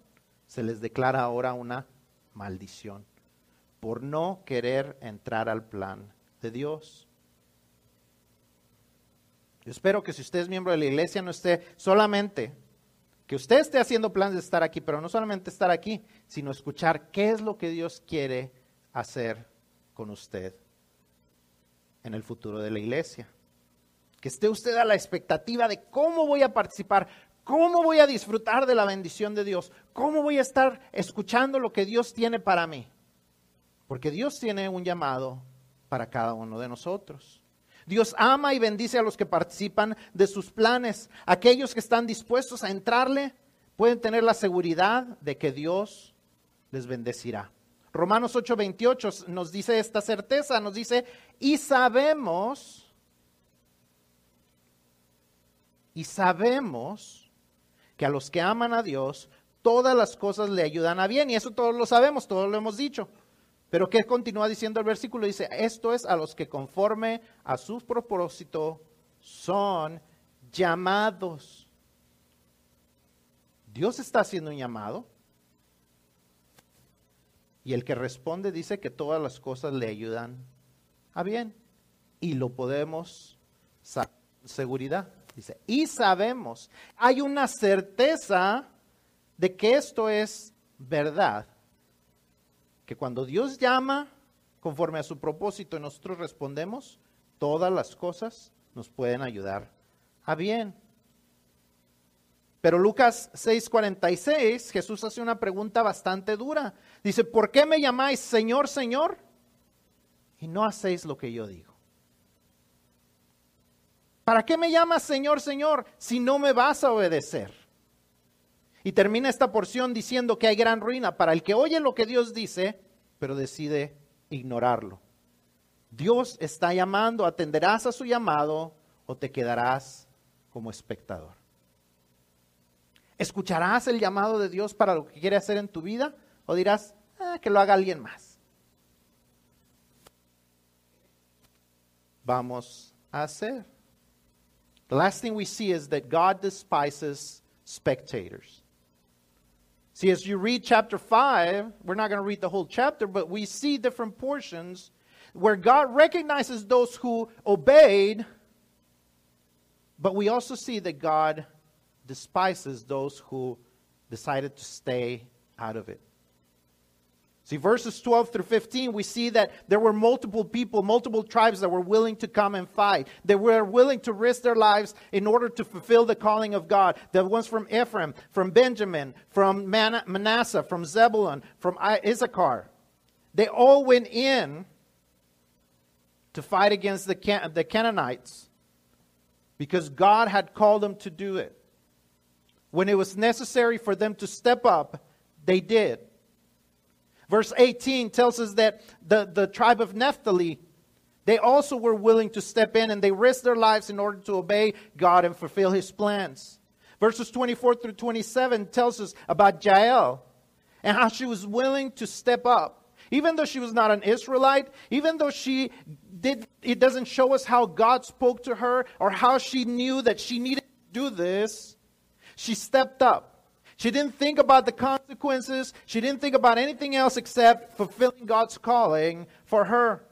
se les declara ahora una maldición por no querer entrar al plan Dios. Yo espero que si usted es miembro de la iglesia no esté solamente, que usted esté haciendo planes de estar aquí, pero no solamente estar aquí, sino escuchar qué es lo que Dios quiere hacer con usted en el futuro de la iglesia. Que esté usted a la expectativa de cómo voy a participar, cómo voy a disfrutar de la bendición de Dios, cómo voy a estar escuchando lo que Dios tiene para mí. Porque Dios tiene un llamado para cada uno de nosotros. Dios ama y bendice a los que participan de sus planes. Aquellos que están dispuestos a entrarle pueden tener la seguridad de que Dios les bendecirá. Romanos 8:28 nos dice esta certeza, nos dice, y sabemos y sabemos que a los que aman a Dios, todas las cosas le ayudan a bien. Y eso todos lo sabemos, todos lo hemos dicho. Pero ¿qué continúa diciendo el versículo? Dice, esto es a los que conforme a su propósito son llamados. Dios está haciendo un llamado. Y el que responde dice que todas las cosas le ayudan a bien. Y lo podemos seguridad. Dice, y sabemos, hay una certeza de que esto es verdad. Que cuando Dios llama conforme a su propósito y nosotros respondemos, todas las cosas nos pueden ayudar a bien. Pero Lucas 6:46, Jesús hace una pregunta bastante dura. Dice, ¿por qué me llamáis Señor, Señor? Y no hacéis lo que yo digo. ¿Para qué me llamas Señor, Señor si no me vas a obedecer? Y termina esta porción diciendo que hay gran ruina para el que oye lo que Dios dice, pero decide ignorarlo. Dios está llamando, atenderás a su llamado o te quedarás como espectador. ¿Escucharás el llamado de Dios para lo que quiere hacer en tu vida o dirás ah, que lo haga alguien más? Vamos a hacer. The last thing we see is that God despises spectators. See, as you read chapter 5, we're not going to read the whole chapter, but we see different portions where God recognizes those who obeyed, but we also see that God despises those who decided to stay out of it. See, verses 12 through 15, we see that there were multiple people, multiple tribes that were willing to come and fight. They were willing to risk their lives in order to fulfill the calling of God. The ones from Ephraim, from Benjamin, from Manasseh, from Zebulun, from Issachar. They all went in to fight against the, Can- the Canaanites because God had called them to do it. When it was necessary for them to step up, they did. Verse 18 tells us that the, the tribe of Naphtali, they also were willing to step in and they risked their lives in order to obey God and fulfill his plans. Verses 24 through 27 tells us about Jael and how she was willing to step up. Even though she was not an Israelite, even though she did, it doesn't show us how God spoke to her or how she knew that she needed to do this, she stepped up. She didn't think about the consequences. She didn't think about anything else except fulfilling God's calling for her.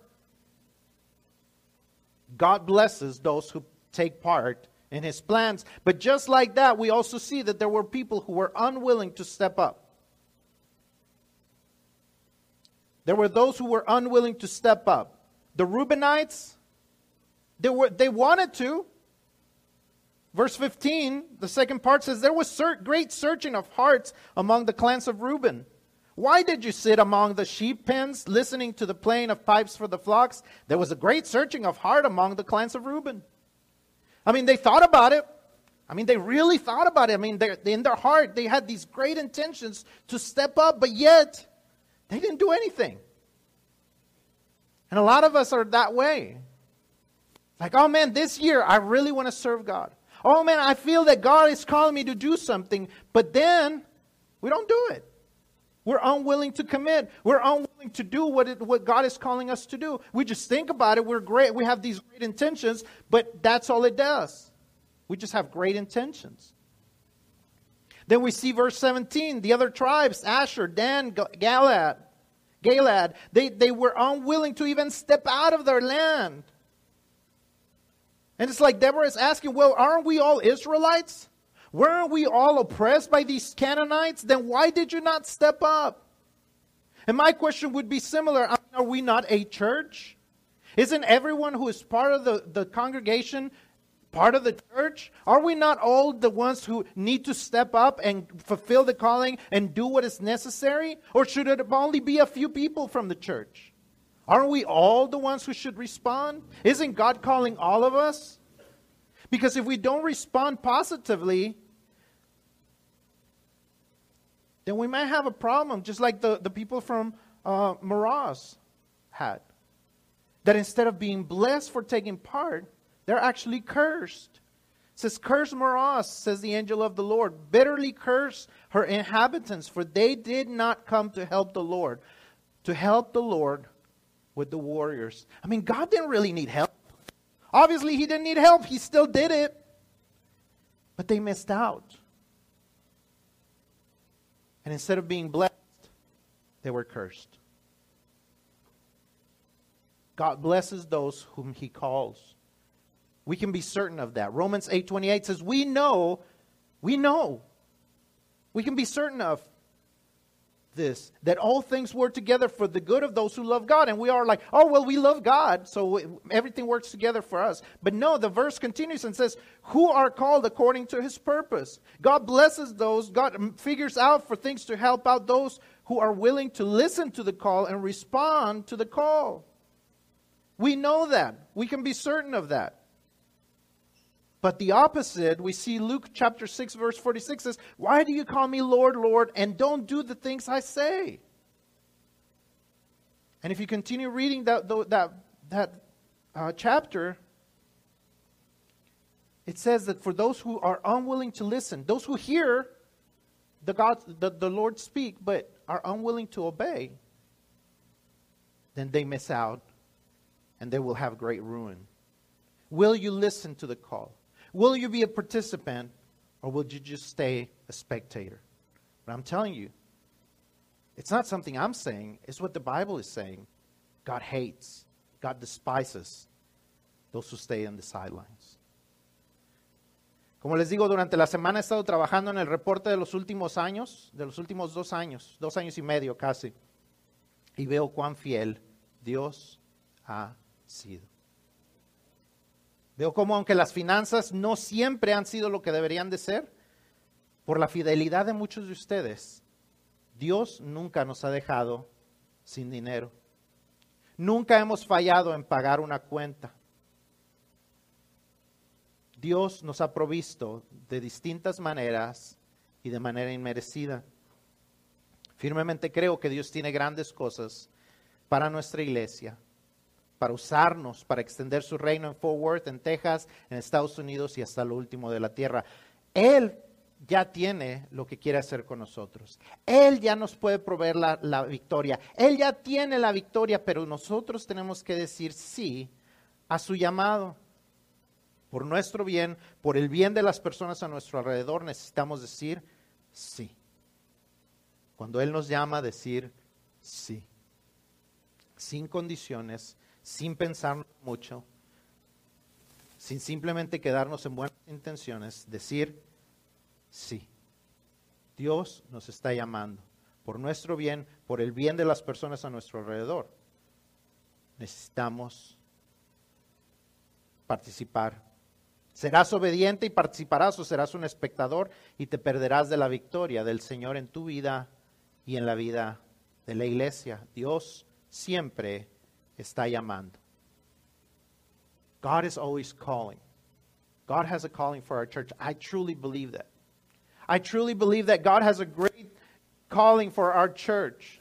God blesses those who take part in his plans. But just like that, we also see that there were people who were unwilling to step up. There were those who were unwilling to step up. The Reubenites, they, were, they wanted to, Verse 15, the second part says, There was great searching of hearts among the clans of Reuben. Why did you sit among the sheep pens, listening to the playing of pipes for the flocks? There was a great searching of heart among the clans of Reuben. I mean, they thought about it. I mean, they really thought about it. I mean, in their heart, they had these great intentions to step up, but yet they didn't do anything. And a lot of us are that way. Like, oh man, this year I really want to serve God. Oh man, I feel that God is calling me to do something, but then we don't do it. We're unwilling to commit. We're unwilling to do what, it, what God is calling us to do. We just think about it. We're great. We have these great intentions, but that's all it does. We just have great intentions. Then we see verse 17, the other tribes, Asher, Dan, Galad, Galad, they, they were unwilling to even step out of their land. And it's like Deborah is asking, well, aren't we all Israelites? Weren't we all oppressed by these Canaanites? Then why did you not step up? And my question would be similar. are we not a church? Isn't everyone who is part of the, the congregation part of the church? Are we not all the ones who need to step up and fulfill the calling and do what is necessary? Or should it only be a few people from the church? Aren't we all the ones who should respond? Isn't God calling all of us? Because if we don't respond positively, then we might have a problem, just like the, the people from uh, Maraz had. That instead of being blessed for taking part, they're actually cursed. says, Curse Moros, says the angel of the Lord. Bitterly curse her inhabitants, for they did not come to help the Lord, to help the Lord with the warriors. I mean, God didn't really need help. Obviously, He didn't need help. He still did it. But they missed out. And instead of being blessed, they were cursed. God blesses those whom he calls. We can be certain of that. Romans 8:28 says, "We know, we know. We can be certain of this that all things work together for the good of those who love God." And we are like, "Oh, well, we love God, so everything works together for us." But no, the verse continues and says, "Who are called according to his purpose." God blesses those, God figures out for things to help out those who are willing to listen to the call and respond to the call. We know that. We can be certain of that. But the opposite, we see Luke chapter 6, verse 46 says, Why do you call me Lord, Lord, and don't do the things I say? And if you continue reading that, that, that uh, chapter, it says that for those who are unwilling to listen, those who hear the, God, the, the Lord speak, but are unwilling to obey, then they miss out and they will have great ruin. Will you listen to the call? Will you be a participant or will you just stay a spectator? But I'm telling you, it's not something I'm saying, it's what the Bible is saying. God hates, God despises those who stay on the sidelines. Como les digo, durante la semana he estado trabajando en el reporte de los últimos años, de los últimos dos años, dos años y medio casi, y veo cuán fiel Dios ha sido. Veo como aunque las finanzas no siempre han sido lo que deberían de ser, por la fidelidad de muchos de ustedes, Dios nunca nos ha dejado sin dinero. Nunca hemos fallado en pagar una cuenta. Dios nos ha provisto de distintas maneras y de manera inmerecida. Firmemente creo que Dios tiene grandes cosas para nuestra iglesia para usarnos, para extender su reino en Fort Worth, en Texas, en Estados Unidos y hasta lo último de la tierra. Él ya tiene lo que quiere hacer con nosotros. Él ya nos puede proveer la, la, victoria. Él ya tiene la victoria, pero nosotros tenemos que decir sí a su llamado. Por nuestro bien, por el bien de las personas a nuestro alrededor, necesitamos decir sí. Cuando Él nos llama, decir sí. Sin condiciones, sin pensar mucho, sin simplemente quedarnos en buenas intenciones, decir, sí, Dios nos está llamando por nuestro bien, por el bien de las personas a nuestro alrededor. Necesitamos participar. Serás obediente y participarás o serás un espectador y te perderás de la victoria del Señor en tu vida y en la vida de la iglesia. Dios siempre está llamando. God is always calling. God has a calling for our church. I truly believe that. I truly believe that God has a great calling for our church.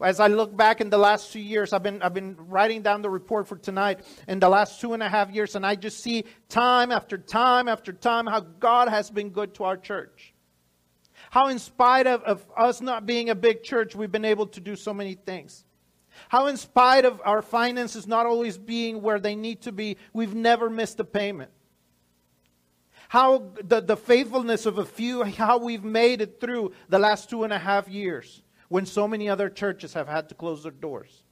As I look back in the last two years, I've been, I've been writing down the report for tonight in the last two and a half years, and I just see time after time after time how God has been good to our church. How, in spite of, of us not being a big church, we've been able to do so many things. How, in spite of our finances not always being where they need to be, we've never missed a payment. How the, the faithfulness of a few, how we've made it through the last two and a half years when so many other churches have had to close their doors.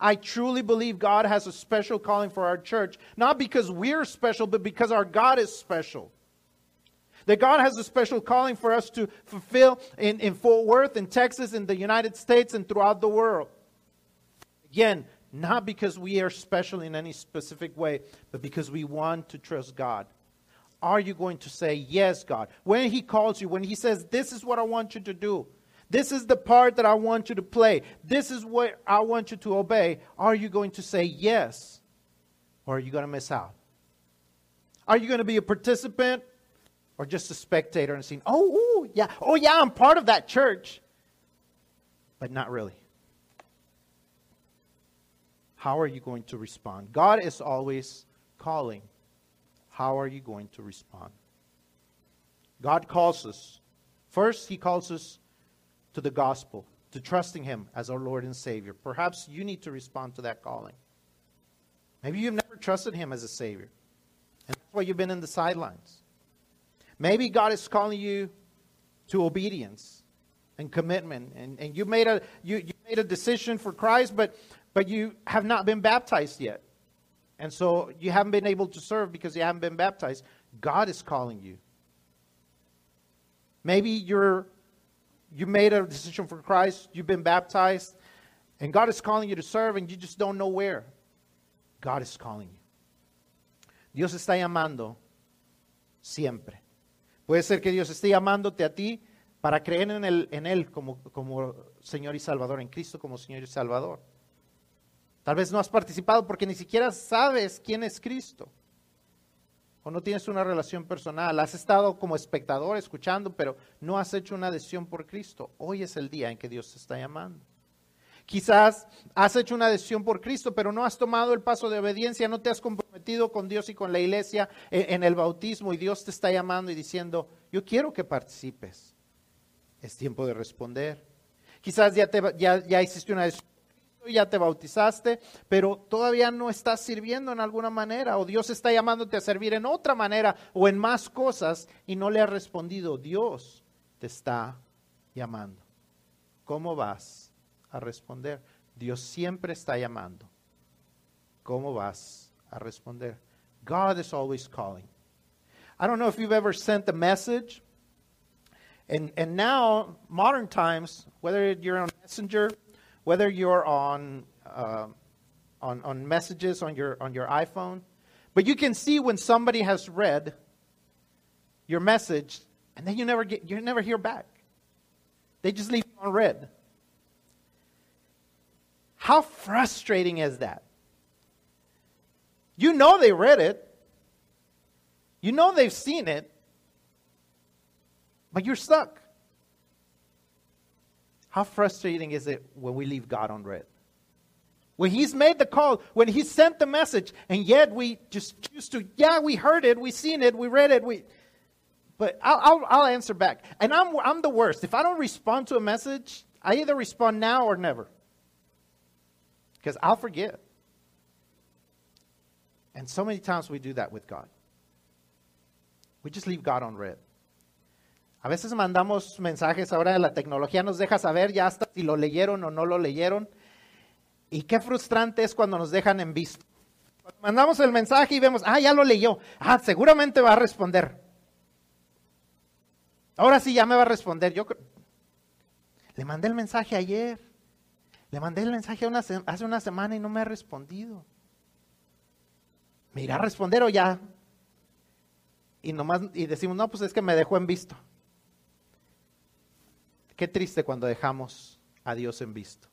I truly believe God has a special calling for our church, not because we're special, but because our God is special. That God has a special calling for us to fulfill in, in Fort Worth, in Texas, in the United States, and throughout the world. Again, not because we are special in any specific way, but because we want to trust God. Are you going to say, Yes, God? When He calls you, when He says, This is what I want you to do, this is the part that I want you to play, this is what I want you to obey, are you going to say yes? Or are you going to miss out? Are you going to be a participant or just a spectator and saying, Oh, ooh, yeah, oh, yeah, I'm part of that church, but not really? How are you going to respond? God is always calling. how are you going to respond? God calls us. First, He calls us to the gospel, to trusting Him as our Lord and Savior. Perhaps you need to respond to that calling. Maybe you've never trusted Him as a Savior, and that's why you've been in the sidelines. Maybe God is calling you to obedience and commitment, and, and you, made a, you, you made a decision for Christ, but, but you have not been baptized yet. And so you haven't been able to serve because you haven't been baptized. God is calling you. Maybe you're you made a decision for Christ, you've been baptized, and God is calling you to serve and you just don't know where. God is calling you. Dios está llamando siempre. Puede ser que Dios esté llamándote a ti para creer en Él, en él como, como Señor y Salvador, en Cristo como Señor y Salvador. Tal vez no has participado porque ni siquiera sabes quién es Cristo o no tienes una relación personal, has estado como espectador escuchando, pero no has hecho una decisión por Cristo. Hoy es el día en que Dios te está llamando. Quizás has hecho una decisión por Cristo, pero no has tomado el paso de obediencia, no te has comprometido con Dios y con la iglesia en, el bautismo y Dios te está llamando y diciendo, yo quiero que participes. Es tiempo de responder. Quizás ya, te, hiciste una decisión ya te bautizaste, pero todavía no estás sirviendo en alguna manera, o Dios está llamándote a servir en otra manera o en más cosas y no le has respondido. Dios te está llamando. ¿Cómo vas a responder? Dios siempre está llamando. ¿Cómo vas a responder? God is always calling. I don't know if you've ever sent a message. And, and now, modern times, whether you're on Messenger, whether you're on, uh, on, on messages on your, on your iPhone, but you can see when somebody has read your message and then you never, get, you never hear back. They just leave it on read. How frustrating is that? You know they read it. You know they've seen it. But you're stuck. How frustrating is it when we leave God on red? When He's made the call, when He sent the message, and yet we just choose to, yeah, we heard it, we seen it, we read it, we. But I'll, I'll, I'll answer back. And I'm, I'm the worst. If I don't respond to a message, I either respond now or never. Because I'll forget. And so many times we do that with God. We just leave God on red. A veces mandamos mensajes, ahora la tecnología nos deja saber ya hasta si lo leyeron o no lo leyeron. Y qué frustrante es cuando nos dejan en visto. mandamos el mensaje y vemos, ah, ya lo leyó, ah, seguramente va a responder. Ahora sí ya me va a responder. Yo le mandé el mensaje ayer, le mandé el mensaje hace una semana y no me ha respondido. ¿Me irá a responder o ya? Y nomás y decimos, no, pues es que me dejó en visto. Qué triste cuando dejamos a Dios en visto.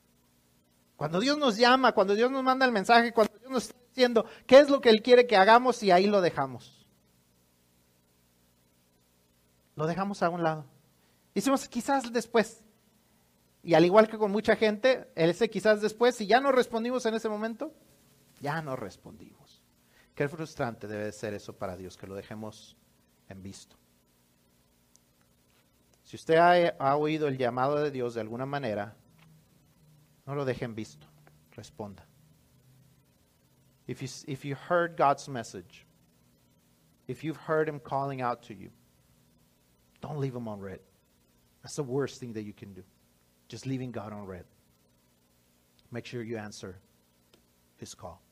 Cuando Dios nos llama, cuando Dios nos manda el mensaje, cuando Dios nos está diciendo qué es lo que Él quiere que hagamos y ahí lo dejamos. Lo dejamos a un lado. Hicimos quizás después. Y al igual que con mucha gente, ese quizás después, si ya no respondimos en ese momento, ya no respondimos. Qué frustrante debe ser eso para Dios, que lo dejemos en visto. Si usted ha, ha, oído el llamado de Dios de alguna manera, no lo dejen visto. Responda. If you, if you heard God's message, if you've heard Him calling out to you, don't leave Him on red. That's the worst thing that you can do. Just leaving God on red. Make sure you answer His call.